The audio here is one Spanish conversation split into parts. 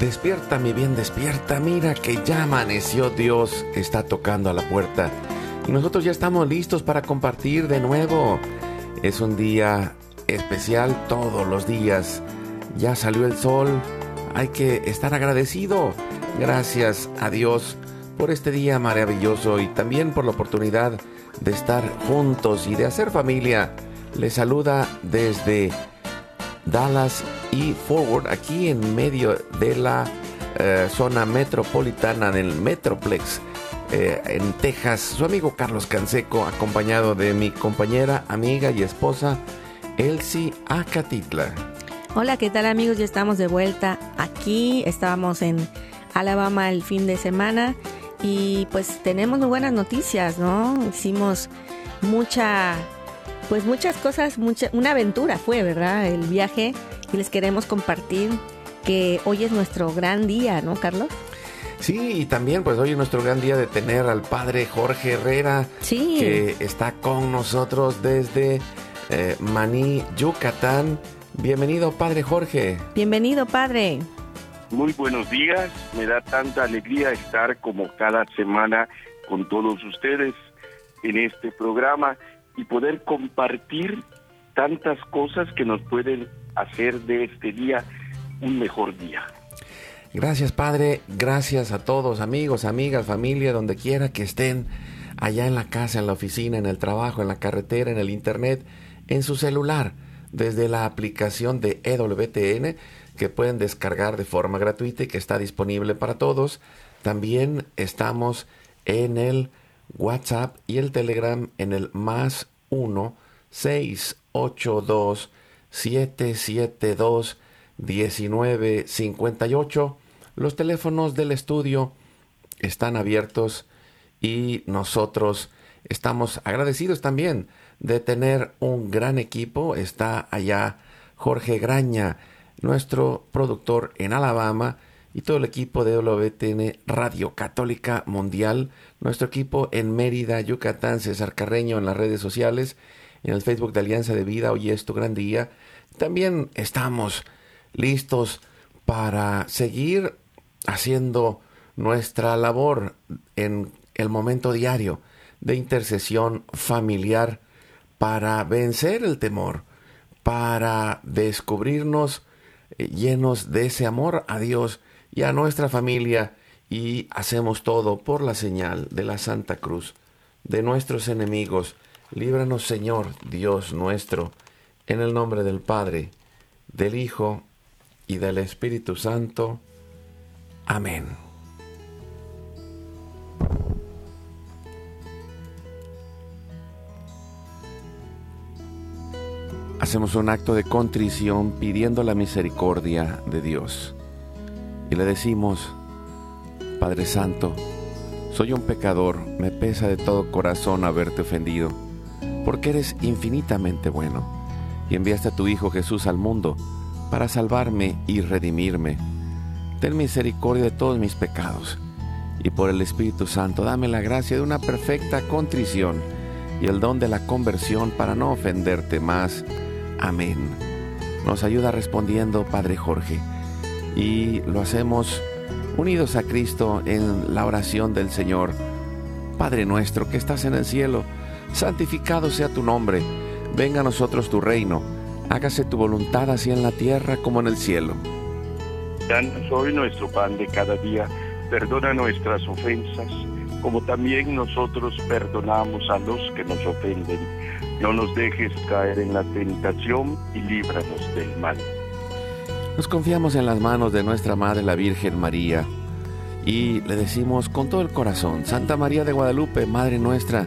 Despierta, mi bien, despierta. Mira que ya amaneció. Dios está tocando a la puerta. Y nosotros ya estamos listos para compartir de nuevo. Es un día especial todos los días. Ya salió el sol. Hay que estar agradecido. Gracias a Dios por este día maravilloso y también por la oportunidad de estar juntos y de hacer familia. Les saluda desde Dallas y Forward, aquí en medio de la eh, zona metropolitana del Metroplex. Eh, en Texas, su amigo Carlos Canseco, acompañado de mi compañera, amiga y esposa, Elsie Acatitla. Hola, ¿qué tal amigos? Ya estamos de vuelta aquí. Estábamos en Alabama el fin de semana y pues tenemos muy buenas noticias, ¿no? Hicimos mucha, pues muchas cosas, mucha, una aventura fue, ¿verdad? El viaje y les queremos compartir que hoy es nuestro gran día, ¿no, Carlos? Sí, y también pues hoy es nuestro gran día de tener al padre Jorge Herrera, sí. que está con nosotros desde eh, Maní, Yucatán. Bienvenido, padre Jorge. Bienvenido, padre. Muy buenos días, me da tanta alegría estar como cada semana con todos ustedes en este programa y poder compartir tantas cosas que nos pueden hacer de este día un mejor día. Gracias Padre, gracias a todos, amigos, amigas, familia, donde quiera que estén, allá en la casa, en la oficina, en el trabajo, en la carretera, en el internet, en su celular, desde la aplicación de EWTN que pueden descargar de forma gratuita y que está disponible para todos. También estamos en el WhatsApp y el Telegram en el más 1 682 772 1958. Los teléfonos del estudio están abiertos y nosotros estamos agradecidos también de tener un gran equipo. Está allá Jorge Graña, nuestro productor en Alabama, y todo el equipo de WTN Radio Católica Mundial, nuestro equipo en Mérida, Yucatán, César Carreño en las redes sociales, en el Facebook de Alianza de Vida, hoy es tu gran día. También estamos listos para seguir haciendo nuestra labor en el momento diario de intercesión familiar para vencer el temor, para descubrirnos llenos de ese amor a Dios y a nuestra familia y hacemos todo por la señal de la Santa Cruz, de nuestros enemigos. Líbranos Señor, Dios nuestro, en el nombre del Padre, del Hijo y del Espíritu Santo. Amén. Hacemos un acto de contrición pidiendo la misericordia de Dios. Y le decimos, Padre Santo, soy un pecador, me pesa de todo corazón haberte ofendido, porque eres infinitamente bueno, y enviaste a tu Hijo Jesús al mundo para salvarme y redimirme. Ten misericordia de todos mis pecados, y por el Espíritu Santo dame la gracia de una perfecta contrición y el don de la conversión para no ofenderte más. Amén. Nos ayuda respondiendo Padre Jorge, y lo hacemos unidos a Cristo en la oración del Señor. Padre nuestro que estás en el cielo, santificado sea tu nombre, venga a nosotros tu reino, hágase tu voluntad así en la tierra como en el cielo. Danos hoy nuestro pan de cada día. Perdona nuestras ofensas, como también nosotros perdonamos a los que nos ofenden. No nos dejes caer en la tentación y líbranos del mal. Nos confiamos en las manos de nuestra Madre la Virgen María y le decimos con todo el corazón, Santa María de Guadalupe, Madre nuestra,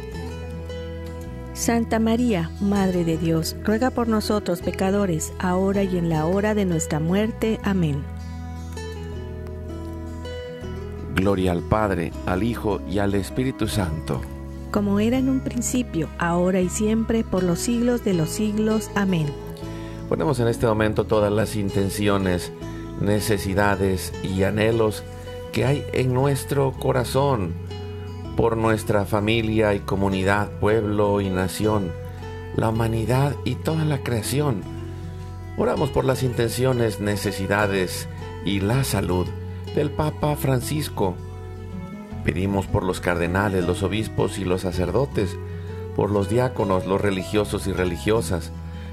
Santa María, Madre de Dios, ruega por nosotros pecadores, ahora y en la hora de nuestra muerte. Amén. Gloria al Padre, al Hijo y al Espíritu Santo. Como era en un principio, ahora y siempre, por los siglos de los siglos. Amén. Ponemos en este momento todas las intenciones, necesidades y anhelos que hay en nuestro corazón por nuestra familia y comunidad, pueblo y nación, la humanidad y toda la creación. Oramos por las intenciones, necesidades y la salud del Papa Francisco. Pedimos por los cardenales, los obispos y los sacerdotes, por los diáconos, los religiosos y religiosas,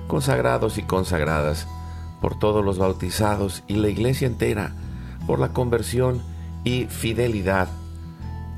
consagrados y consagradas, por todos los bautizados y la iglesia entera, por la conversión y fidelidad,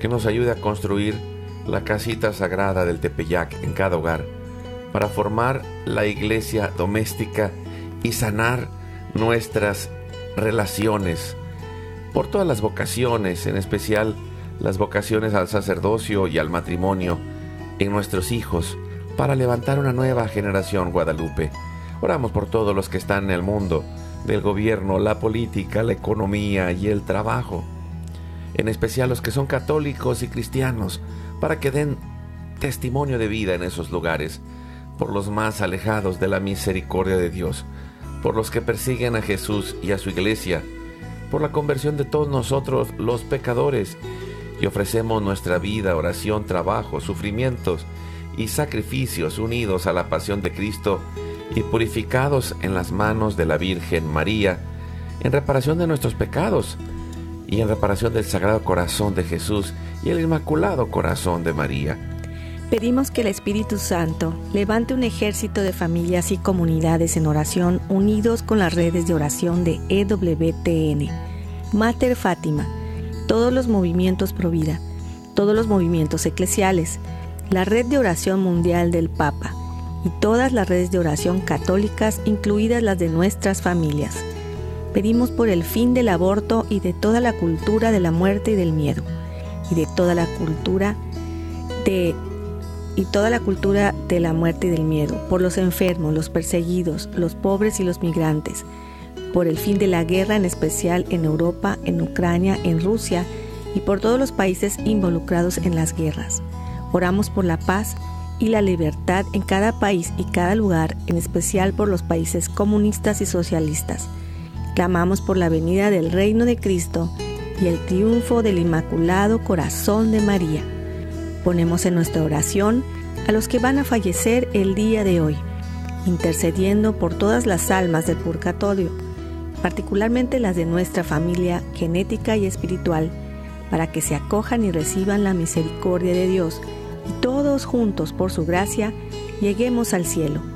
que nos ayude a construir la casita sagrada del Tepeyac en cada hogar, para formar la iglesia doméstica y sanar nuestras relaciones por todas las vocaciones, en especial las vocaciones al sacerdocio y al matrimonio en nuestros hijos, para levantar una nueva generación Guadalupe. Oramos por todos los que están en el mundo, del gobierno, la política, la economía y el trabajo, en especial los que son católicos y cristianos, para que den testimonio de vida en esos lugares, por los más alejados de la misericordia de Dios, por los que persiguen a Jesús y a su iglesia, por la conversión de todos nosotros los pecadores y ofrecemos nuestra vida, oración, trabajo, sufrimientos y sacrificios unidos a la pasión de Cristo y purificados en las manos de la Virgen María, en reparación de nuestros pecados y en reparación del Sagrado Corazón de Jesús y el Inmaculado Corazón de María. Pedimos que el Espíritu Santo levante un ejército de familias y comunidades en oración unidos con las redes de oración de EWTN, Mater Fátima, todos los movimientos pro vida, todos los movimientos eclesiales, la red de oración mundial del Papa y todas las redes de oración católicas, incluidas las de nuestras familias. Pedimos por el fin del aborto y de toda la cultura de la muerte y del miedo, y de toda la cultura de y toda la cultura de la muerte y del miedo, por los enfermos, los perseguidos, los pobres y los migrantes, por el fin de la guerra en especial en Europa, en Ucrania, en Rusia y por todos los países involucrados en las guerras. Oramos por la paz y la libertad en cada país y cada lugar, en especial por los países comunistas y socialistas. Clamamos por la venida del reino de Cristo y el triunfo del Inmaculado Corazón de María ponemos en nuestra oración a los que van a fallecer el día de hoy, intercediendo por todas las almas del purgatorio, particularmente las de nuestra familia genética y espiritual, para que se acojan y reciban la misericordia de Dios y todos juntos por su gracia lleguemos al cielo.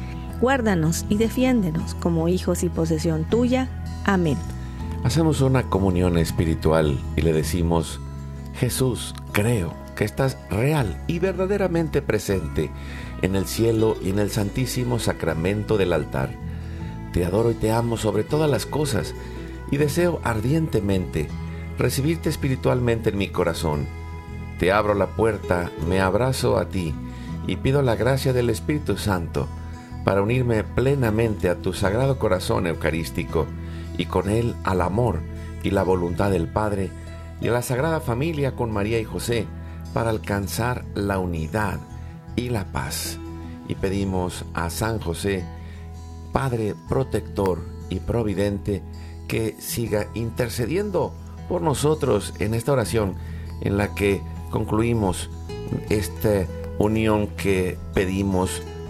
guárdanos y defiéndenos como hijos y posesión tuya. Amén. Hacemos una comunión espiritual y le decimos, Jesús, creo que estás real y verdaderamente presente en el cielo y en el santísimo sacramento del altar. Te adoro y te amo sobre todas las cosas y deseo ardientemente recibirte espiritualmente en mi corazón. Te abro la puerta, me abrazo a ti y pido la gracia del Espíritu Santo para unirme plenamente a tu sagrado corazón eucarístico y con él al amor y la voluntad del Padre y a la Sagrada Familia con María y José para alcanzar la unidad y la paz. Y pedimos a San José, Padre protector y providente, que siga intercediendo por nosotros en esta oración en la que concluimos esta unión que pedimos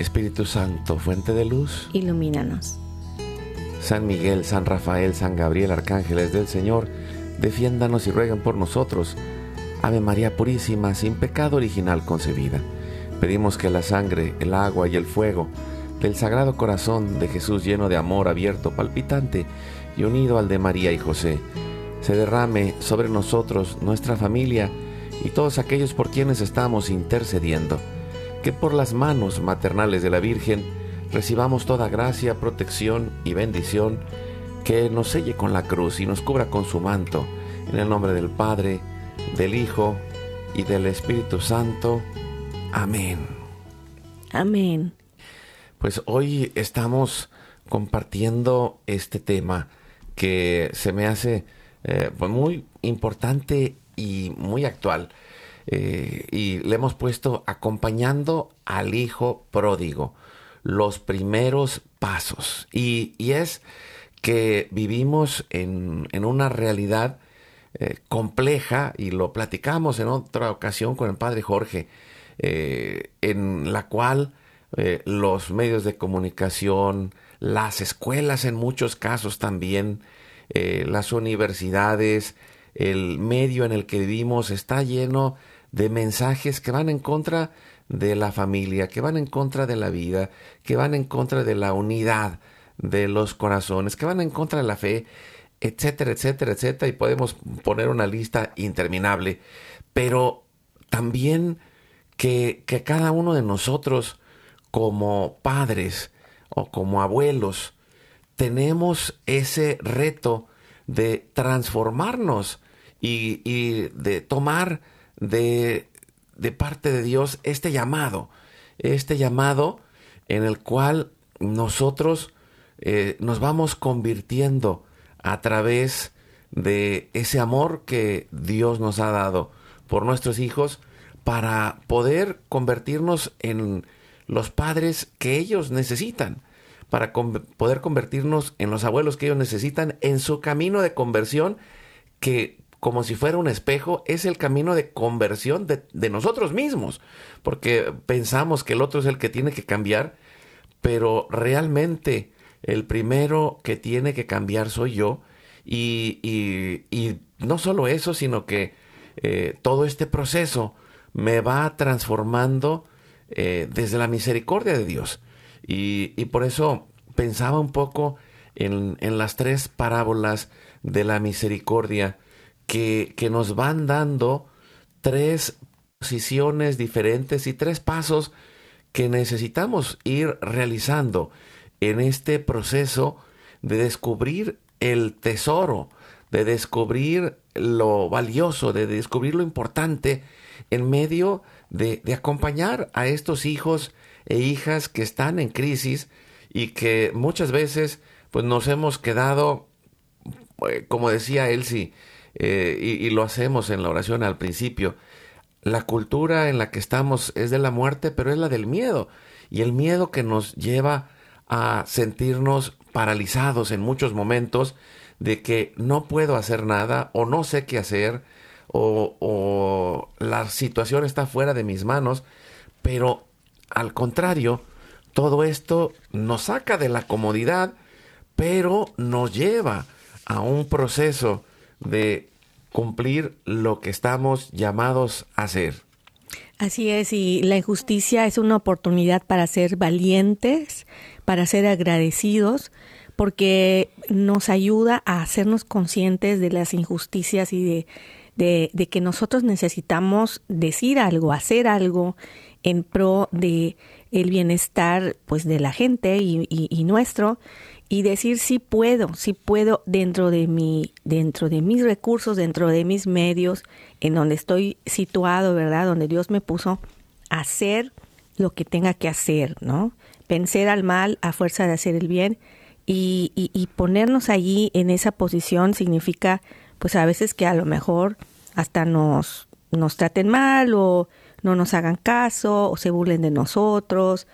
Espíritu Santo, fuente de luz, ilumínanos. San Miguel, San Rafael, San Gabriel, arcángeles del Señor, defiéndanos y rueguen por nosotros. Ave María Purísima, sin pecado original concebida. Pedimos que la sangre, el agua y el fuego del Sagrado Corazón de Jesús lleno de amor abierto, palpitante y unido al de María y José, se derrame sobre nosotros, nuestra familia y todos aquellos por quienes estamos intercediendo, que por las manos maternales de la Virgen recibamos toda gracia, protección y bendición, que nos selle con la cruz y nos cubra con su manto, en el nombre del Padre, del Hijo y del Espíritu Santo. Amén. Amén. Pues hoy estamos compartiendo este tema que se me hace eh, pues muy importante y muy actual. Eh, y le hemos puesto acompañando al hijo pródigo, los primeros pasos. Y, es que vivimos en, una realidad eh, compleja, y lo platicamos en otra ocasión con el padre Jorge, en la cual eh, los medios de comunicación, las escuelas en muchos casos también, eh, las universidades, el medio en el que vivimos está lleno de mensajes que van en contra de la familia, que van en contra de la vida, que van en contra de la unidad de los corazones, que van en contra de la fe, etcétera, etcétera, etcétera, y podemos poner una lista interminable, pero también que, que cada uno de nosotros como padres o como abuelos tenemos ese reto de transformarnos y, de tomar de, parte de Dios este llamado, este llamado en el cual nosotros eh, nos vamos convirtiendo a través de ese amor que Dios nos ha dado por nuestros hijos para poder convertirnos en los padres que ellos necesitan para poder convertirnos en los abuelos que ellos necesitan en su camino de conversión que como si fuera un espejo, es el camino de conversión de, nosotros mismos, porque pensamos que el otro es el que tiene que cambiar, pero realmente el primero que tiene que cambiar soy yo, y, no solo eso, sino que eh, todo este proceso me va transformando eh, desde la misericordia de Dios. Y, por eso pensaba un poco en, las tres parábolas de la misericordia que, nos van dando tres posiciones diferentes y tres pasos que necesitamos ir realizando en este proceso de descubrir el tesoro, de descubrir lo valioso, de descubrir lo importante en medio de, acompañar a estos hijos e hijas que están en crisis y que muchas veces pues nos hemos quedado, eh, como decía Elsie, eh, y, lo hacemos en la oración al principio, la cultura en la que estamos es de la muerte, pero es la del miedo. Y el miedo que nos lleva a sentirnos paralizados en muchos momentos de que no puedo hacer nada o no sé qué hacer o la situación está fuera de mis manos, pero al contrario, todo esto nos saca de la comodidad, pero nos lleva a un proceso de cumplir lo que estamos llamados a hacer. Así es, y la injusticia es una oportunidad para ser valientes, para ser agradecidos, porque nos ayuda a hacernos conscientes de las injusticias y de, de, que nosotros necesitamos decir algo, hacer algo en pro de el bienestar pues de la gente y, y nuestro y decir si puedo, si puedo dentro de mi, dentro de mis recursos, dentro de mis medios, en donde estoy situado, ¿verdad? Donde Dios me puso, hacer lo que tenga que hacer, ¿no? Vencer al mal a fuerza de hacer el bien y, y, y ponernos allí en esa posición significa, pues a veces que a lo mejor hasta nos, nos traten mal o no nos hagan caso o se burlen de nosotros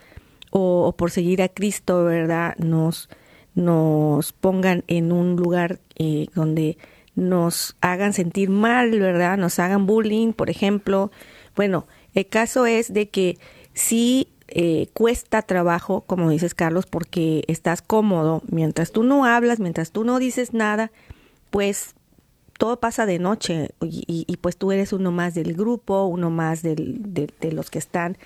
o, o por seguir a Cristo, ¿verdad? Nos nos pongan en un lugar eh, donde nos hagan sentir mal, ¿verdad? Nos hagan bullying, por ejemplo. Bueno, el caso es de que sí eh, cuesta trabajo, como dices Carlos, porque estás cómodo. Mientras tú no hablas, mientras tú no dices nada, pues todo pasa de noche y, pues tú eres uno más del grupo, uno más del, de los que están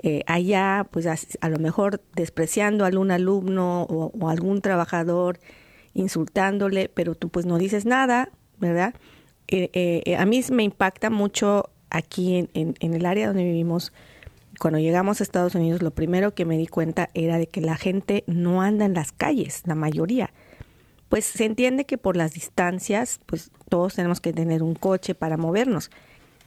eh, allá, pues a, lo mejor despreciando a algún alumno o, algún trabajador, insultándole, pero tú pues no dices nada, ¿verdad? Eh, eh, a mí me impacta mucho aquí en, en, el área donde vivimos. Cuando llegamos a Estados Unidos, lo primero que me di cuenta era de que la gente no anda en las calles, la mayoría. Pues se entiende que por las distancias, pues todos tenemos que tener un coche para movernos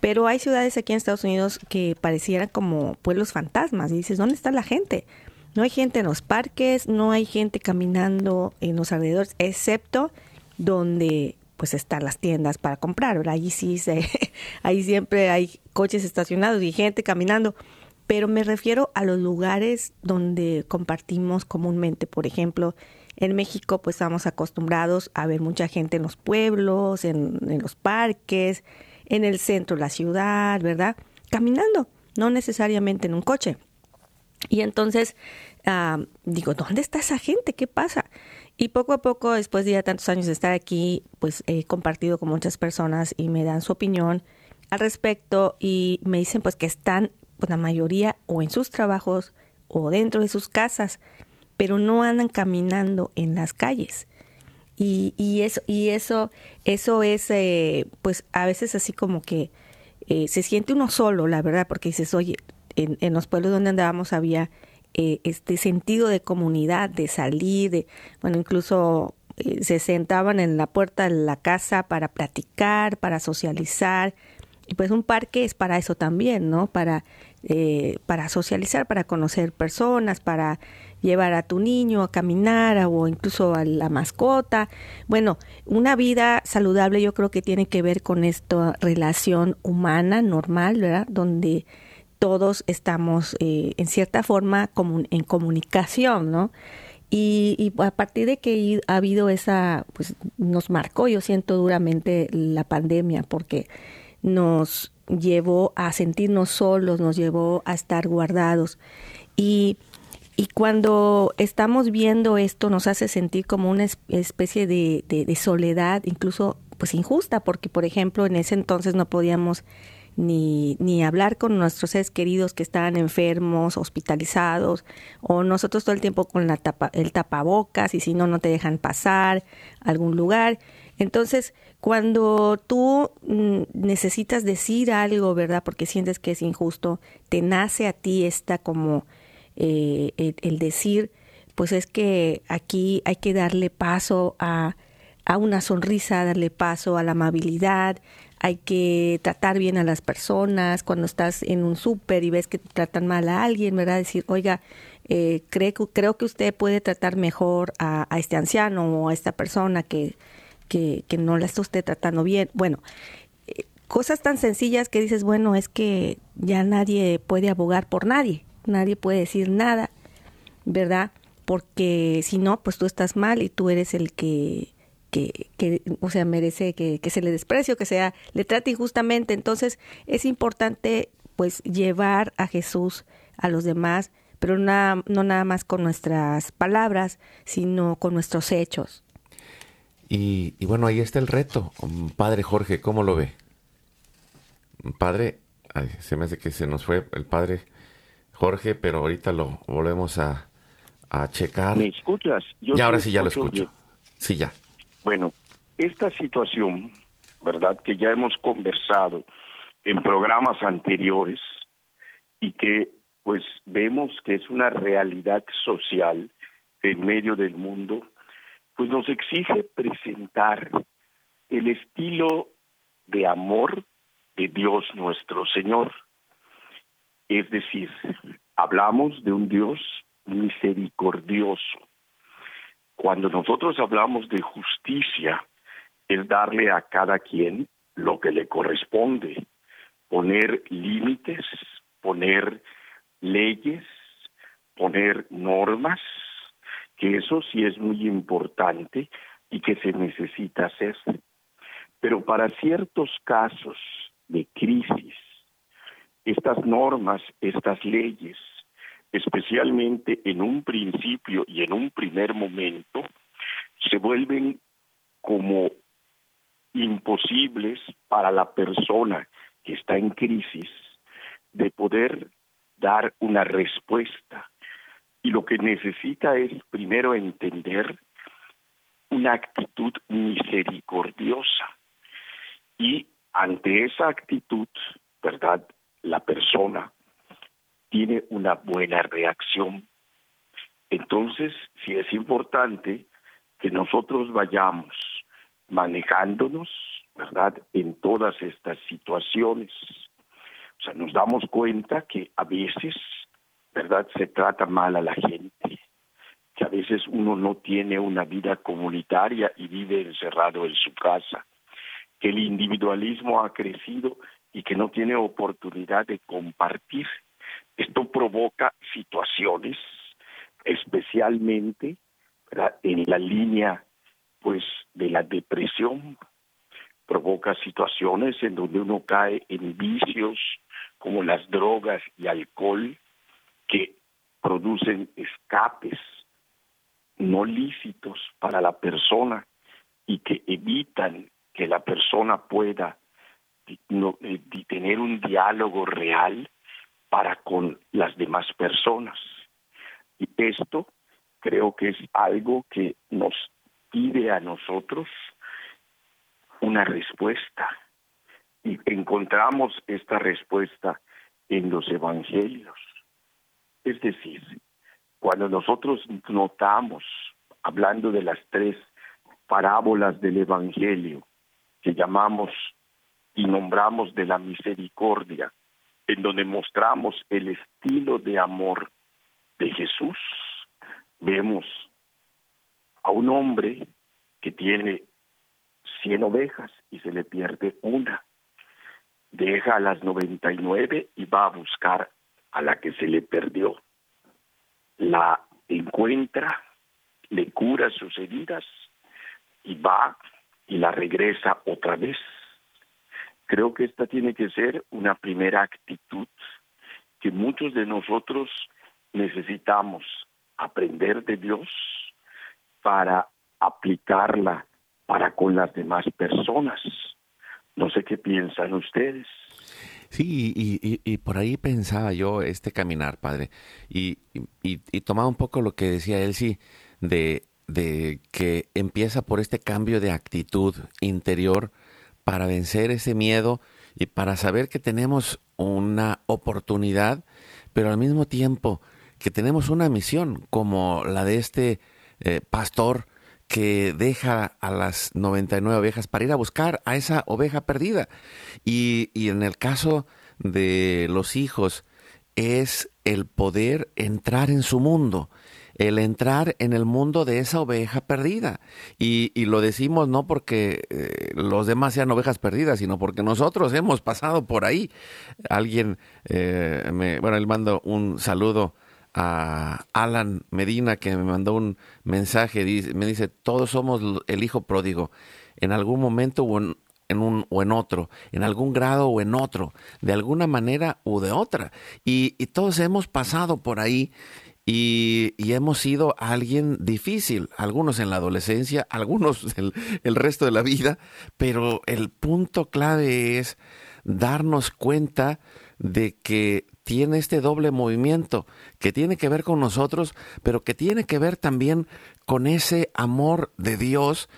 pero hay ciudades aquí en Estados Unidos que parecieran como pueblos fantasmas. Y dices, ¿dónde está la gente? No hay gente en los parques, no hay gente caminando en los alrededores, excepto donde pues están las tiendas para comprar, ¿verdad? Allí sí, se, ahí siempre hay coches estacionados y gente caminando, pero me refiero a los lugares donde compartimos comúnmente, por ejemplo, en México pues estamos acostumbrados a ver mucha gente en los pueblos, en, en los parques, en el centro de la ciudad, ¿verdad? Caminando, no necesariamente en un coche. Y entonces ah, digo, ¿dónde está esa gente? ¿Qué pasa? Y poco a poco, después de ya tantos años de estar aquí, pues he compartido con muchas personas y me dan su opinión al respecto y me dicen pues que están pues, la mayoría o en sus trabajos o dentro de sus casas, pero no andan caminando en las calles. Y, y eso, y eso, eso es, eh, pues a veces así como que eh, se siente uno solo, la verdad, porque dices, oye, en, en los pueblos donde andábamos había eh, este sentido de comunidad, de salir, de, bueno, incluso se sentaban en la puerta de la casa para platicar, para socializar. Y pues un parque es para eso también, ¿no? Para, para socializar, para conocer personas, para llevar a tu niño a caminar o incluso a la mascota. Bueno, una vida saludable yo creo que tiene que ver con esta relación humana normal, ¿verdad? Donde todos estamos eh, en cierta forma en comunicación, ¿no? Y, y, a partir de que ha habido esa, pues nos marcó, yo siento duramente la pandemia, porque nos llevó a sentirnos solos, nos llevó a estar guardados. Y y cuando estamos viendo esto nos hace sentir como una especie de, soledad, incluso pues injusta, porque por ejemplo en ese entonces no podíamos ni, ni hablar con nuestros seres queridos que estaban enfermos, hospitalizados, o nosotros todo el tiempo con la tapa, el tapabocas y si no, no te dejan pasar algún lugar. Entonces, cuando tú mm, necesitas decir algo, ¿verdad? Porque sientes que es injusto, te nace a ti esta como eh, el, decir, pues es que aquí hay que darle paso a, a una sonrisa, darle paso a la amabilidad, hay que tratar bien a las personas, cuando estás en un súper y ves que tratan mal a alguien, ¿verdad? Decir, oiga, eh, creo, creo que usted puede tratar mejor a, este anciano o a esta persona que, que, no la está usted tratando bien. Bueno, eh, cosas tan sencillas que dices, bueno, es que ya nadie puede abogar por nadie, nadie puede decir nada, ¿verdad? Porque si no, pues tú estás mal y tú eres el que que, o sea, merece que, se le desprecio, que sea, le trate injustamente. Entonces, es importante, pues, llevar a Jesús a los demás, pero no nada más con nuestras palabras, sino con nuestros hechos. Y, bueno, ahí está el reto. Padre Jorge, ¿cómo lo ve? Padre, se me hace que se nos fue el padre Jorge, pero ahorita lo volvemos a, checar. ¿Me escuchas? y ahora sí ya lo escucho. Sí, ya. Bueno, esta situación, ¿verdad? Que ya hemos conversado en programas anteriores y que pues vemos que es una realidad social en medio del mundo, pues nos exige presentar el estilo de amor de Dios nuestro Señor. Es decir, hablamos de un Dios misericordioso, cuando nosotros hablamos de justicia, es darle a cada quien lo que le corresponde, poner límites, poner leyes, poner normas, que eso sí es muy importante y que se necesita hacer. Pero para ciertos casos de crisis, estas normas, estas leyes, especialmente en un principio y en un primer momento, se vuelven como imposibles para la persona que está en crisis de poder dar una respuesta. Y lo que necesita es primero entender una actitud misericordiosa. Y ante esa actitud, ¿verdad? La persona tiene una buena reacción. Entonces, sí es importante que nosotros vayamos manejándonos, ¿verdad?, en todas estas situaciones. O sea, nos damos cuenta que a veces, ¿verdad?, se trata mal a la gente, que a veces uno no tiene una vida comunitaria y vive encerrado en su casa, que el individualismo ha crecido y que no tiene oportunidad de compartir. Esto provoca situaciones, especialmente en la línea pues de la depresión, provoca situaciones en donde uno cae en vicios como las drogas y alcohol que producen escapes no lícitos para la persona y que evitan que la persona pueda eh, tener un diálogo real para con las demás personas. Y esto creo que es algo que nos pide a nosotros una respuesta. Y encontramos esta respuesta en los evangelios. Es decir, cuando nosotros notamos, hablando de las tres parábolas del Evangelio, que llamamos y nombramos de la misericordia, en donde mostramos el estilo de amor de Jesús, vemos a un hombre que tiene cien ovejas y se le pierde una. Deja a las noventa y nueve y va a buscar a la que se le perdió. La encuentra, le cura sus heridas y va y la regresa otra vez Creo que esta tiene que ser una primera actitud que muchos de nosotros necesitamos aprender de Dios para aplicarla para con las demás personas. No sé qué piensan ustedes. Sí, y, por ahí pensaba yo este caminar, padre, y, y, tomaba un poco lo que decía Elsie de, de que empieza por este cambio de actitud interior para vencer ese miedo y para saber que tenemos una oportunidad, pero al mismo tiempo que tenemos una misión como la de este eh, pastor que deja a las 99 ovejas para ir a buscar a esa oveja perdida. Y, y en el caso de los hijos es el poder entrar en su mundo, el entrar en el mundo de esa oveja perdida. Y, y lo decimos no porque eh, los demás sean ovejas perdidas, sino porque nosotros hemos pasado por ahí. Alguien, eh, me, bueno, él mando un saludo a Alan Medina que me mandó un mensaje, me dice, todos somos el hijo pródigo. En algún momento o en, un o en otro, en algún grado o en otro, de alguna manera u de otra. Y, y todos hemos pasado por ahí y, hemos sido alguien difícil, algunos en la adolescencia, algunos el, el resto de la vida, pero el punto clave es darnos cuenta de que tiene este doble movimiento que tiene que ver con nosotros, pero que tiene que ver también con ese amor de Dios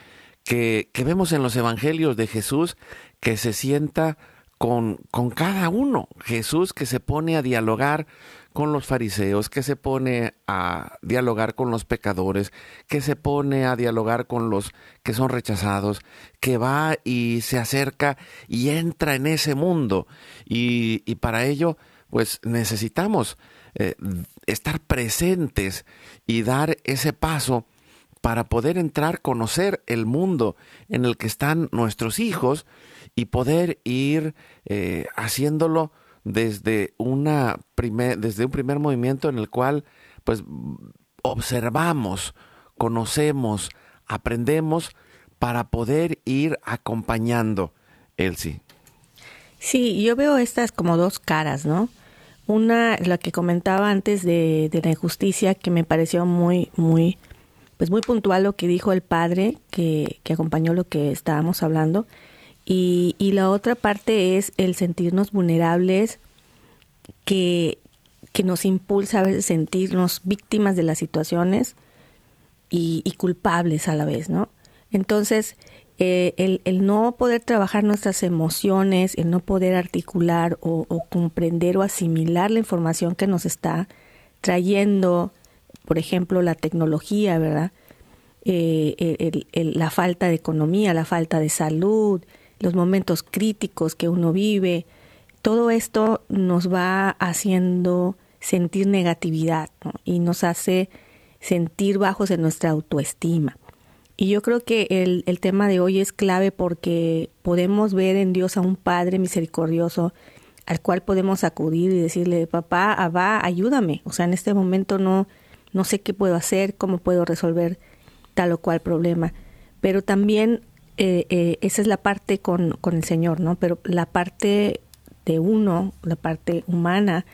que, que vemos en los evangelios de Jesús, que se sienta con, con cada uno. Jesús que se pone a dialogar con los fariseos, que se pone a dialogar con los pecadores, que se pone a dialogar con los que son rechazados, que va y se acerca y entra en ese mundo. Y, y para ello, pues necesitamos eh, estar presentes y dar ese paso para poder entrar, conocer el mundo en el que están nuestros hijos y poder ir eh, haciéndolo desde una primer, desde un primer movimiento en el cual pues observamos, conocemos, aprendemos para poder ir acompañando, Elsie. Sí, yo veo estas como dos caras, ¿no? Una, la que comentaba antes de, de la injusticia, que me pareció muy, muy, pues muy puntual lo que dijo el padre que, que acompañó lo que estábamos hablando. Y, y la otra parte es el sentirnos vulnerables que, que nos impulsa a veces sentirnos víctimas de las situaciones y, culpables a la vez, ¿no? Entonces, eh, el, el, no poder trabajar nuestras emociones, el no poder articular o, comprender o asimilar la información que nos está trayendo, por ejemplo, la tecnología, ¿verdad? Eh, la falta de economía, la falta de salud, los momentos críticos que uno vive, todo esto nos va haciendo sentir negatividad y nos hace sentir bajos en nuestra autoestima. Y yo creo que el, el, tema de hoy es clave porque podemos ver en Dios a un Padre misericordioso al cual podemos acudir y decirle, papá, Abba, ayúdame. O sea, en este momento no, no sé qué puedo hacer, cómo puedo resolver tal o cual problema. Pero también eh, eh, esa es la parte con, con el Señor, ¿no? Pero la parte de uno, la parte humana,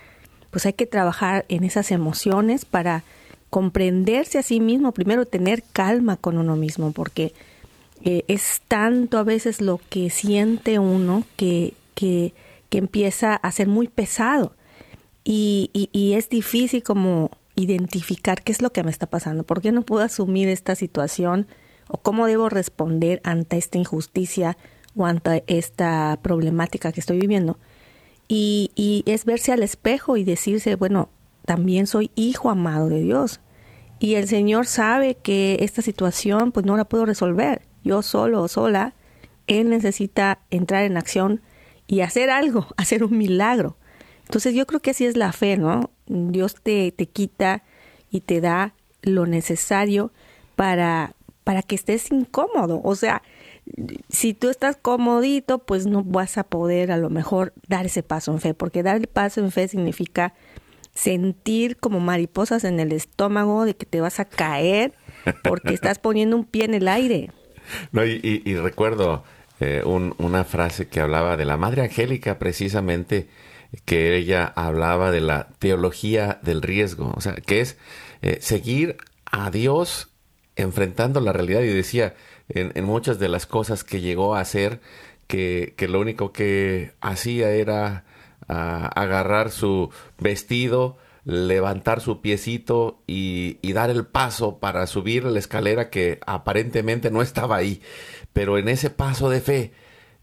pues hay que trabajar en esas emociones para comprenderse a sí mismo, primero tener calma con uno mismo, porque eh, es tanto a veces lo que siente uno que, que, que empieza a ser muy pesado. Y, y, y, es difícil como identificar qué es lo que me está pasando, por qué no puedo asumir esta situación o cómo debo responder ante esta injusticia o ante esta problemática que estoy viviendo. Y, es verse al espejo y decirse, bueno, también soy hijo amado de Dios. Y el Señor sabe que esta situación pues no la puedo resolver. Yo solo o sola, Él necesita entrar en acción y hacer algo, hacer un milagro. Entonces yo creo que así es la fe, ¿no? Dios te, te quita y te da lo necesario para, para que estés incómodo. O sea, si tú estás comodito, pues no vas a poder a lo mejor dar ese paso en fe, porque dar el paso en fe significa sentir como mariposas en el estómago de que te vas a caer porque estás poniendo un pie en el aire. No, y, y, y recuerdo eh, un, una frase que hablaba de la Madre Angélica precisamente, que ella hablaba de la teología del riesgo, o sea, que es eh, seguir a Dios enfrentando la realidad y decía, en, muchas de las cosas que llegó a hacer, que, lo único que hacía era uh, agarrar su vestido, levantar su piecito y, dar el paso para subir la escalera que aparentemente no estaba ahí. Pero en ese paso de fe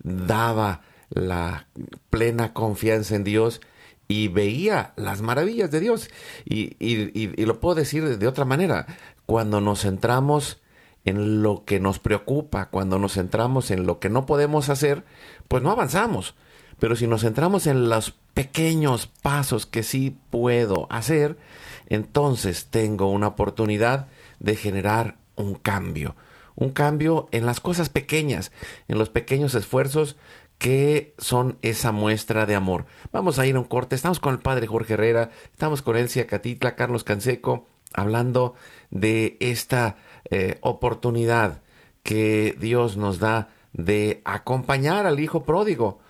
daba la plena confianza en Dios y veía las maravillas de Dios. Y, y, lo puedo decir de otra manera, cuando nos centramos en lo que nos preocupa, cuando nos centramos en lo que no podemos hacer, pues no avanzamos. Pero si nos centramos en los pequeños pasos que sí puedo hacer, entonces tengo una oportunidad de generar un cambio. Un cambio en las cosas pequeñas, en los pequeños esfuerzos que son esa muestra de amor. Vamos a ir a un corte. Estamos con el padre Jorge Herrera, estamos con Elsia Catitla, Carlos Canseco, hablando de esta eh, oportunidad que Dios nos da de acompañar al Hijo pródigo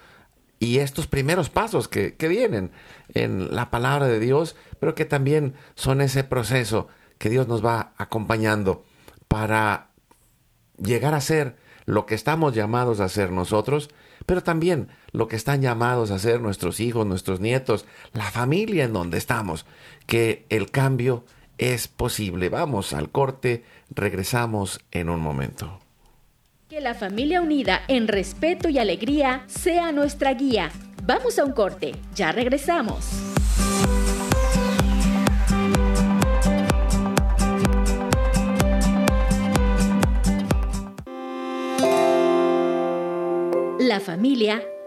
y estos primeros pasos que, que vienen en la palabra de Dios, pero que también son ese proceso que Dios nos va acompañando para llegar a ser lo que estamos llamados a ser nosotros, pero también lo que están llamados a ser nuestros hijos, nuestros nietos, la familia en donde estamos, que el cambio es posible. Vamos al corte, regresamos en un momento. Que la familia unida en respeto y alegría sea nuestra guía. Vamos a un corte, ya regresamos. La familia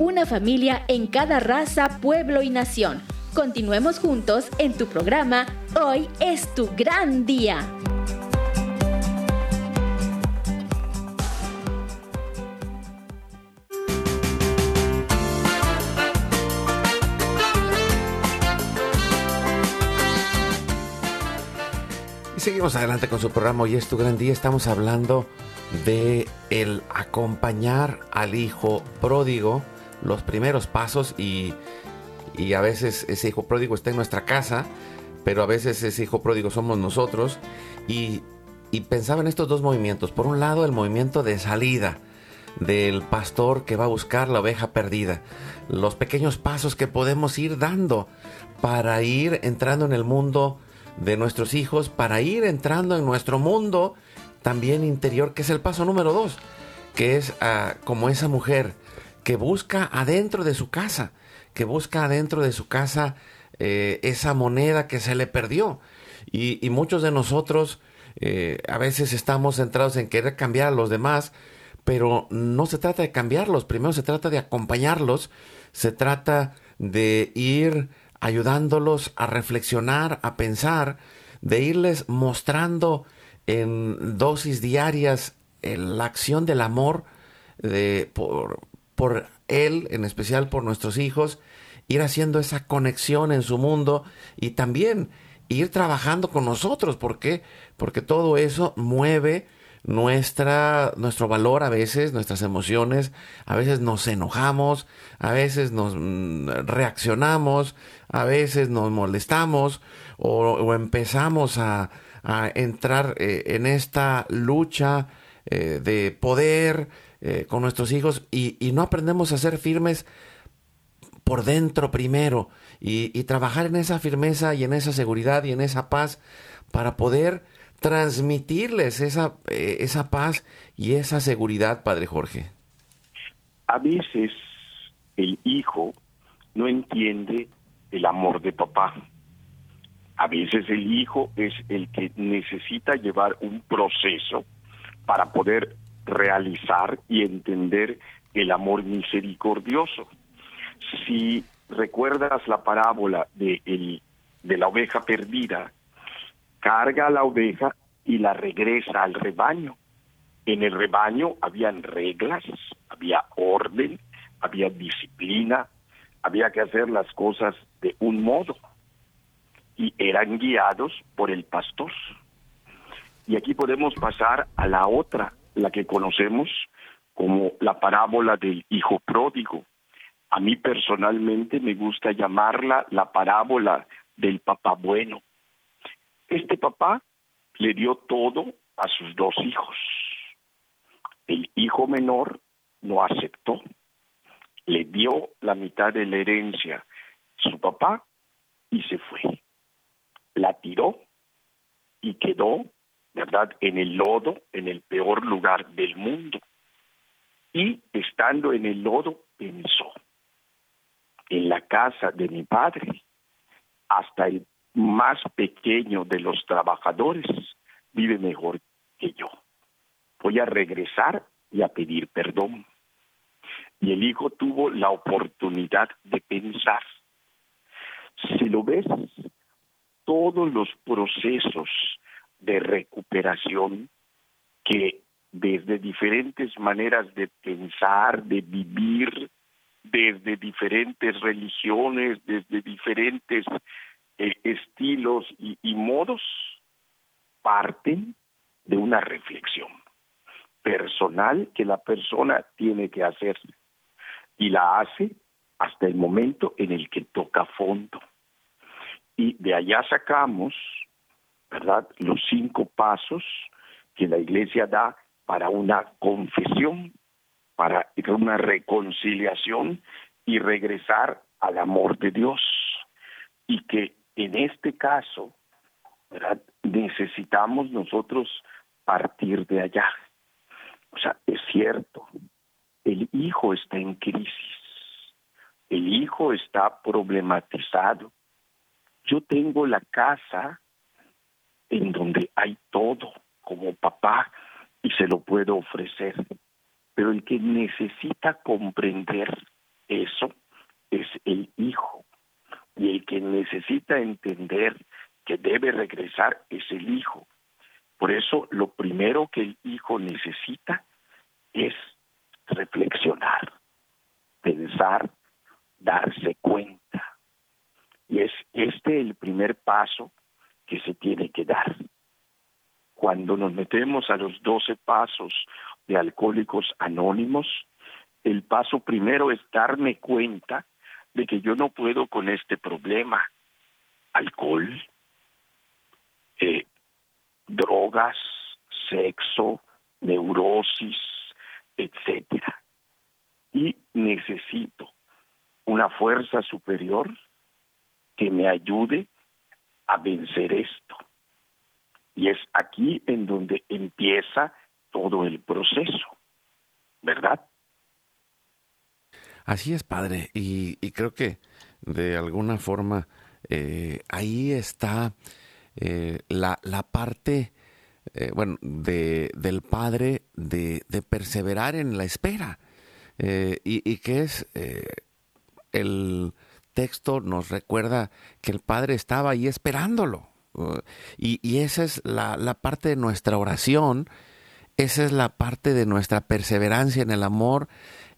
una familia en cada raza, pueblo y nación. Continuemos juntos en tu programa Hoy es tu gran día. Y seguimos adelante con su programa Hoy es tu gran día. Estamos hablando de el acompañar al hijo pródigo los primeros pasos y, y a veces ese hijo pródigo está en nuestra casa, pero a veces ese hijo pródigo somos nosotros y, y pensaba en estos dos movimientos. Por un lado, el movimiento de salida del pastor que va a buscar la oveja perdida. Los pequeños pasos que podemos ir dando para ir entrando en el mundo de nuestros hijos, para ir entrando en nuestro mundo también interior, que es el paso número dos, que es ah, como esa mujer que busca adentro de su casa, que busca adentro de su casa eh, esa moneda que se le perdió. Y, muchos de nosotros eh, a veces estamos centrados en querer cambiar a los demás, pero no se trata de cambiarlos, primero se trata de acompañarlos, se trata de ir ayudándolos a reflexionar, a pensar, de irles mostrando en dosis diarias la acción del amor de, por, por Él, en especial por nuestros hijos, ir haciendo esa conexión en su mundo y también ir trabajando con nosotros. ¿Por qué? Porque todo eso mueve nuestra, nuestro valor a veces, nuestras emociones, a veces nos enojamos, a veces nos mm, reaccionamos, a veces nos molestamos o, empezamos a, entrar eh, en esta lucha eh, de poder eh, con nuestros hijos y, no aprendemos a ser firmes por dentro primero y, y trabajar en esa firmeza y en esa seguridad y en esa paz para poder transmitirles esa, eh, esa paz y esa seguridad, Padre Jorge? A veces el hijo no entiende el amor de papá. A veces el hijo es el que necesita llevar un proceso para poder realizar y entender el amor misericordioso. Si recuerdas la parábola de, el, de la oveja perdida, carga a la oveja y la regresa al rebaño. En el rebaño habían reglas, había orden, había disciplina, había que hacer las cosas de un modo y eran guiados por el pastor. Y aquí podemos pasar a la otra, la que conocemos como la parábola del hijo pródigo. A mí personalmente me gusta llamarla la parábola del papá bueno. Este papá le dio todo a sus dos hijos. El hijo menor no aceptó. Le dio la mitad de la herencia su papá y se fue. La tiró y quedó, en el lodo, en el peor lugar del mundo. Y estando en el lodo, pensó, en la casa de mi padre, hasta el más pequeño de los trabajadores vive mejor que yo. Voy a regresar y a pedir perdón. Y el hijo tuvo la oportunidad de pensar. Si lo ves, todos los procesos de recuperación que desde diferentes maneras de pensar, de vivir, desde diferentes religiones, desde diferentes eh, estilos y, modos parten de una reflexión personal que la persona tiene que hacer y la hace hasta el momento en el que toca fondo. Y de allá sacamos, ¿verdad?, los cinco pasos que la iglesia da para una confesión, para una reconciliación y regresar al amor de Dios. Y que en este caso, necesitamos nosotros partir de allá. O sea, es cierto, el hijo está en crisis, el hijo está problematizado. Yo tengo la casa en donde hay todo como papá y se lo puedo ofrecer, pero el que necesita comprender eso es el hijo y el que necesita entender que debe regresar es el hijo. Por eso lo primero que el hijo necesita es reflexionar, pensar, darse cuenta. Y es este el primer paso que se tiene que dar. Cuando nos metemos a los doce pasos de alcohólicos anónimos, el paso primero es darme cuenta de que yo no puedo con este problema. Alcohol, eh, drogas, sexo, neurosis, etcétera. Y necesito una fuerza superior que me ayude a vencer esto. Y es aquí en donde empieza todo el proceso, ¿verdad? Así es, padre, y, creo que de alguna forma eh, ahí está eh, la, la, parte eh, bueno, de, del padre de, de, perseverar en la espera. Y, que es el texto nos recuerda que el padre estaba ahí esperándolo. Uh, y, esa es la, parte de nuestra oración, esa es la parte de nuestra perseverancia en el amor,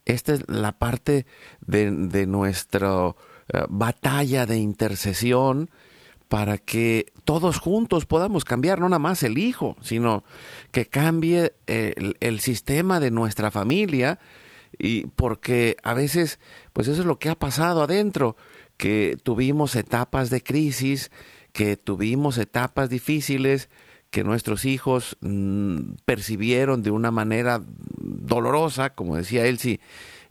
esta es la parte de, nuestra uh, batalla de intercesión para que todos juntos podamos cambiar, no nada más el hijo, sino que cambie el, el sistema de nuestra familia, y porque a veces, pues eso es lo que ha pasado adentro, que tuvimos etapas de crisis, que tuvimos etapas difíciles, que nuestros hijos mmm, percibieron de una manera dolorosa, como decía Elsie,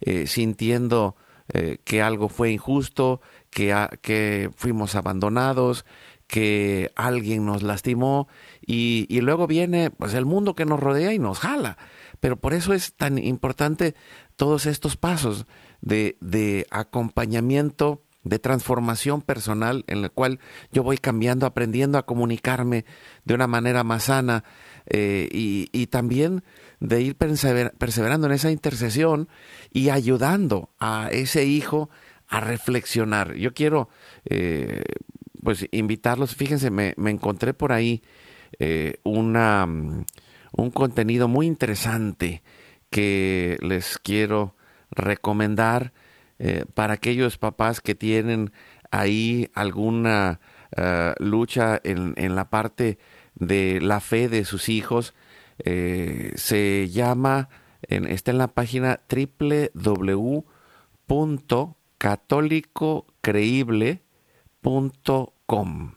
eh, sintiendo eh, que algo fue injusto, que, que fuimos abandonados, que alguien nos lastimó y, y, luego viene pues el mundo que nos rodea y nos jala. Pero por eso es tan importante todos estos pasos de, de acompañamiento, de transformación personal en el cual yo voy cambiando, aprendiendo a comunicarme de una manera más sana eh, y, y, también de ir persever perseverando en esa intercesión y ayudando a ese hijo a reflexionar. Yo quiero eh, pues invitarlos, fíjense, me, me encontré por ahí eh, una, un contenido muy interesante que les quiero recomendar eh, para aquellos papás que tienen ahí alguna uh, lucha en, en, la parte de la fe de sus hijos. Eh, se llama, en, está en la página www.catolicocreíble.com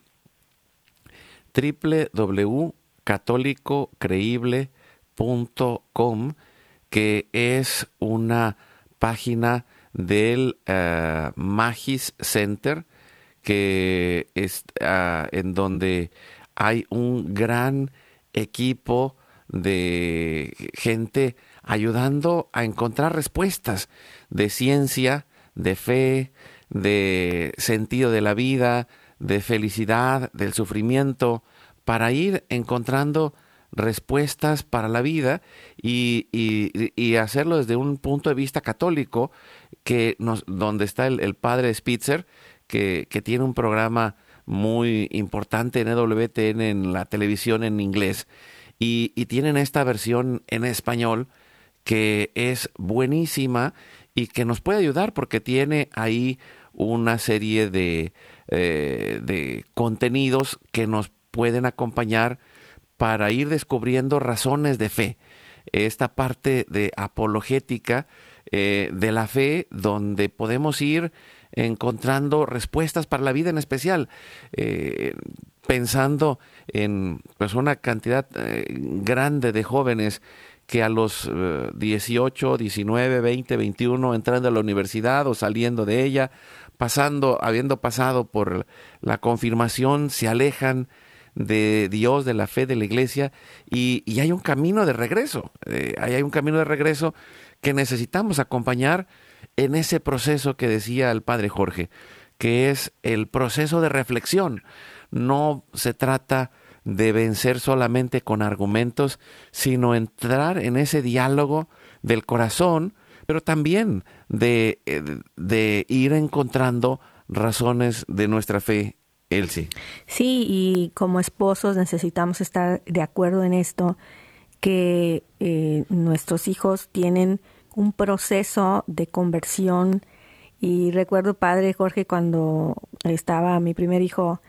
www.catolicocreíble.com que es una página del uh, Magis Center, que es uh, en donde hay un gran equipo de gente ayudando a encontrar respuestas de ciencia, de fe, de sentido de la vida, de felicidad, del sufrimiento, para ir encontrando respuestas para la vida y, y, hacerlo desde un punto de vista católico, que nos, donde está el, el padre Spitzer, que, que, tiene un programa muy importante en EWTN en la televisión en inglés, y, y tienen esta versión en español que es buenísima y que nos puede ayudar porque tiene ahí una serie de, eh, de contenidos que nos pueden acompañar para ir descubriendo razones de fe. Esta parte de apologética eh, de la fe, donde podemos ir encontrando respuestas para la vida en especial, eh, pensando en pues, una cantidad eh, grande de jóvenes que a los eh, 18, 19, 20, 21, entrando a la universidad o saliendo de ella, pasando, habiendo pasado por la confirmación, se alejan de Dios, de la fe, de la iglesia, y, y hay un camino de regreso, eh, hay un camino de regreso que necesitamos acompañar en ese proceso que decía el padre Jorge, que es el proceso de reflexión. No se trata de vencer solamente con argumentos, sino entrar en ese diálogo del corazón, pero también de, eh, de ir encontrando razones de nuestra fe Elsie. Sí, y como esposos necesitamos estar de acuerdo en esto, que eh, nuestros hijos tienen un proceso de conversión. Y recuerdo, padre Jorge, cuando estaba mi primer hijo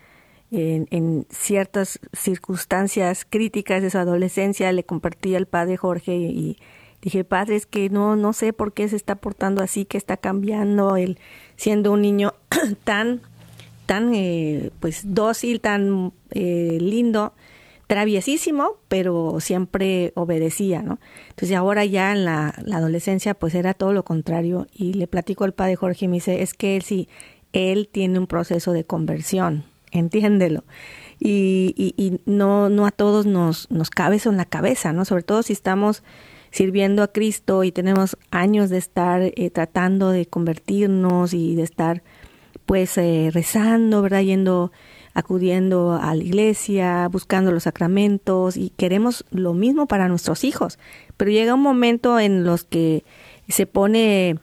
en, ciertas circunstancias críticas de su adolescencia, le compartí al padre Jorge y dije, padre, es que no, no sé por qué se está portando así, que está cambiando, él siendo un niño tan tan eh, pues dócil, tan eh, lindo, traviesísimo, pero siempre obedecía, ¿no? Entonces ahora ya en la, adolescencia pues era todo lo contrario y le platico al padre Jorge y me dice, es que él sí, él tiene un proceso de conversión, entiéndelo. Y, y, y no, no a todos nos, nos cabe eso en la cabeza, ¿no? Sobre todo si estamos sirviendo a Cristo y tenemos años de estar eh, tratando de convertirnos y de estar pues eh, rezando, ¿verdad? Yendo acudiendo a la iglesia, buscando los sacramentos y queremos lo mismo para nuestros hijos. Pero llega un momento en los que se pone,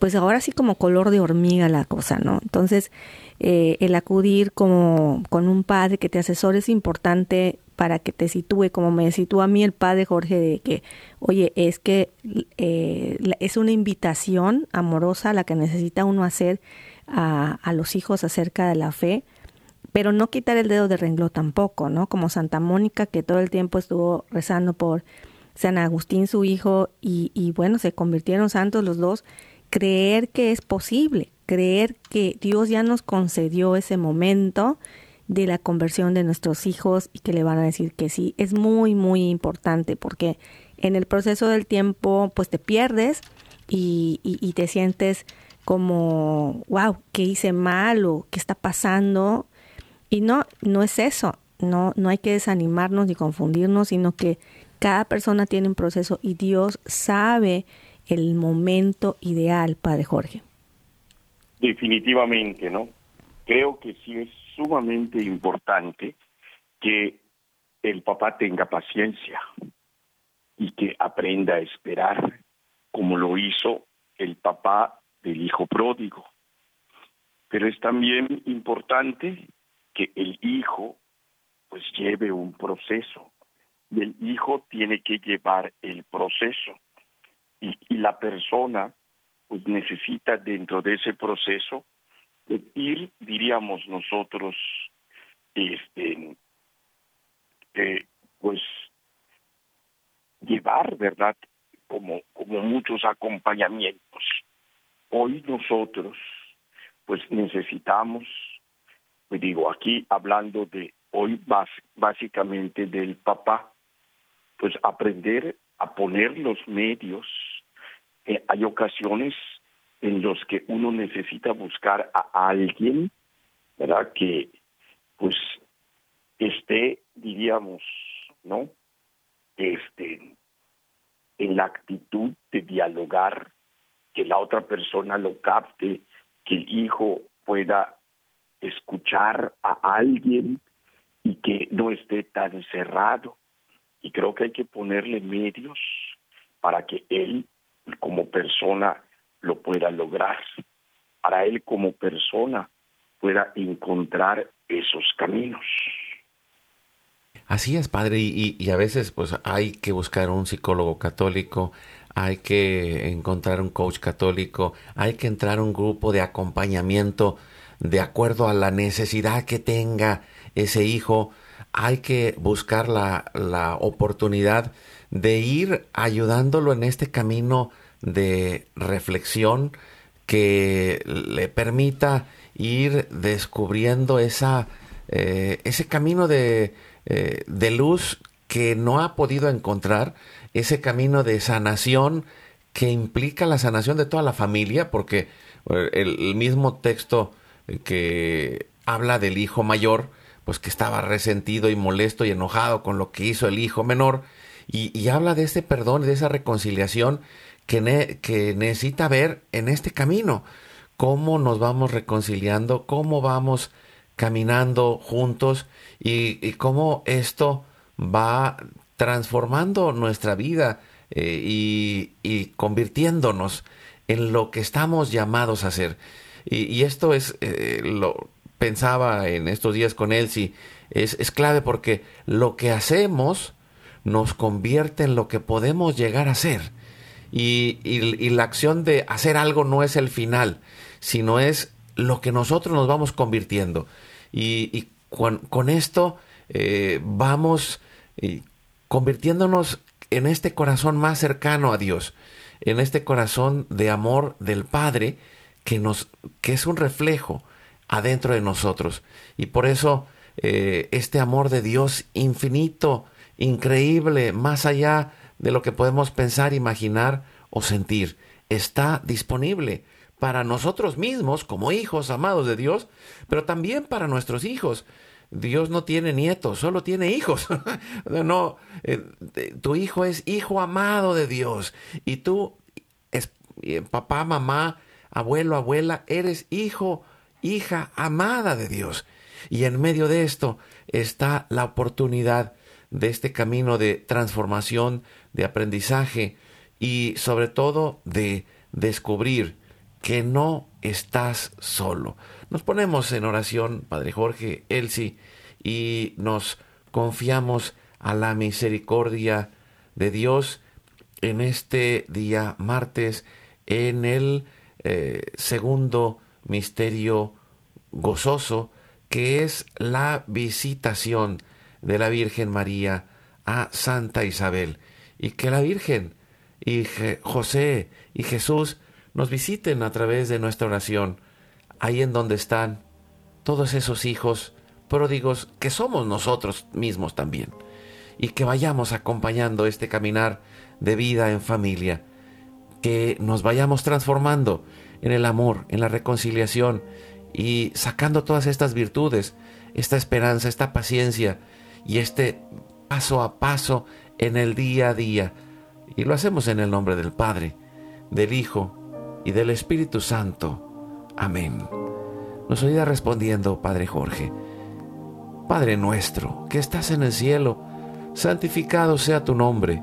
pues ahora sí como color de hormiga la cosa, ¿no? Entonces, eh, el acudir como con un padre que te asesore es importante para que te sitúe, como me sitúa a mí el padre Jorge, de que, oye, es que eh, es una invitación amorosa la que necesita uno hacer a, a, los hijos acerca de la fe, pero no quitar el dedo de renglón tampoco, ¿no? Como Santa Mónica, que todo el tiempo estuvo rezando por San Agustín, su hijo, y, y bueno, se convirtieron santos los dos, creer que es posible, creer que Dios ya nos concedió ese momento de la conversión de nuestros hijos y que le van a decir que sí, es muy, muy importante porque en el proceso del tiempo pues te pierdes y, y, te sientes como, wow, ¿qué hice mal o qué está pasando? Y no, no es eso, no, no hay que desanimarnos ni confundirnos, sino que cada persona tiene un proceso y Dios sabe el momento ideal, Padre Jorge. Definitivamente, ¿no? Creo que sí es sumamente importante que el papá tenga paciencia y que aprenda a esperar, como lo hizo el papá del hijo pródigo. Pero es también importante que el hijo pues lleve un proceso y el hijo tiene que llevar el proceso y, la persona pues necesita dentro de ese proceso ir, diríamos nosotros, este, eh, pues llevar, ¿verdad? Como, como muchos acompañamientos. Hoy nosotros, pues necesitamos, pues digo, aquí hablando de hoy básicamente del papá, pues aprender a poner los medios. Eh, hay ocasiones en los que uno necesita buscar a alguien, ¿verdad? Que pues esté, diríamos, ¿no? Este, en la actitud de dialogar, que la otra persona lo capte, que el hijo pueda escuchar a alguien y que no esté tan cerrado. Y creo que hay que ponerle medios para que él, como persona, lo pueda lograr, para él como persona pueda encontrar esos caminos. Así es, padre, y, y, a veces pues hay que buscar un psicólogo católico, hay que encontrar un coach católico, hay que entrar a un grupo de acompañamiento de acuerdo a la necesidad que tenga ese hijo, hay que buscar la, la oportunidad de ir ayudándolo en este camino de reflexión que le permita ir descubriendo esa, eh, ese camino de, eh, de luz que no ha podido encontrar, ese camino de sanación que implica la sanación de toda la familia, porque eh, el, mismo texto que habla del hijo mayor, pues que estaba resentido y molesto y enojado con lo que hizo el hijo menor, y, y habla de ese perdón, de esa reconciliación que, necesita ver en este camino. Cómo nos vamos reconciliando, cómo vamos caminando juntos y, cómo esto va transformando nuestra vida eh, y, convirtiéndonos en lo que estamos llamados a hacer. Y, esto es, eh, lo pensaba en estos días con Elsie, es, es clave porque lo que hacemos nos convierte en lo que podemos llegar a ser. Y, la acción de hacer algo no es el final, sino es lo que nosotros nos vamos convirtiendo. Y, con, esto eh, vamos eh, convirtiéndonos en este corazón más cercano a Dios, en este corazón de amor del Padre que, nos, que es un reflejo adentro de nosotros. Y por eso eh, este amor de Dios infinito, increíble, más allá de lo que podemos pensar, imaginar o sentir. Está disponible para nosotros mismos como hijos amados de Dios, pero también para nuestros hijos. Dios no tiene nietos, solo tiene hijos. no, eh, tu hijo es hijo amado de Dios y tú, es, eh, papá, mamá, abuelo, abuela, eres hijo, hija amada de Dios. Y en medio de esto está la oportunidad de este camino de transformación, de aprendizaje y sobre todo de descubrir que no estás solo. Nos ponemos en oración, Padre Jorge, Elsie, y nos confiamos a la misericordia de Dios en este día martes, en el eh, segundo misterio gozoso, que es la visitación de la Virgen María a Santa Isabel, y que la Virgen y José y Jesús nos visiten a través de nuestra oración, ahí en donde están todos esos hijos pródigos que somos nosotros mismos también, y que vayamos acompañando este caminar de vida en familia, que nos vayamos transformando en el amor, en la reconciliación y sacando todas estas virtudes, esta esperanza, esta paciencia y este paso a paso en el día a día. Y lo hacemos en el nombre del Padre, del Hijo y del Espíritu Santo. Amén. Nos oirá respondiendo Padre Jorge. Padre nuestro, que estás en el cielo, santificado sea tu nombre.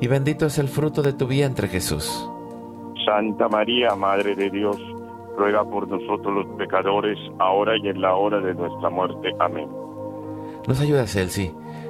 y bendito es el fruto de tu vientre Jesús. Santa María, Madre de Dios, ruega por nosotros los pecadores, ahora y en la hora de nuestra muerte. Amén. Nos ayuda Celsi.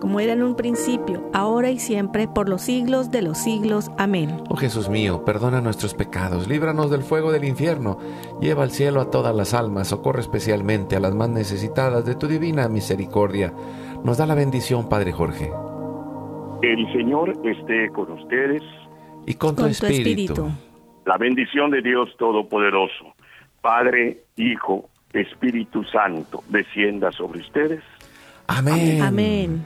Como era en un principio, ahora y siempre, por los siglos de los siglos. Amén. Oh Jesús mío, perdona nuestros pecados, líbranos del fuego del infierno, lleva al cielo a todas las almas, socorre especialmente a las más necesitadas de tu divina misericordia. Nos da la bendición, Padre Jorge. El Señor esté con ustedes. Y con, tu, Con tu espíritu. espíritu. La bendición de Dios Todopoderoso, Padre, Hijo, Espíritu Santo, descienda sobre ustedes. Amén. Amén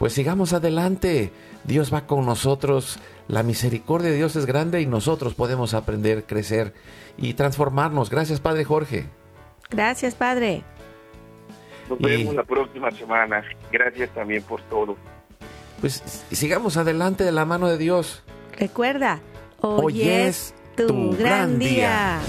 pues sigamos adelante. Dios va con nosotros. La misericordia de Dios es grande y nosotros podemos aprender, crecer y transformarnos. Gracias, Padre Jorge. Gracias, Padre. Nos vemos la próxima semana. Gracias también por todo. Pues sigamos adelante de la mano de Dios. Recuerda, hoy, es, tu gran, día.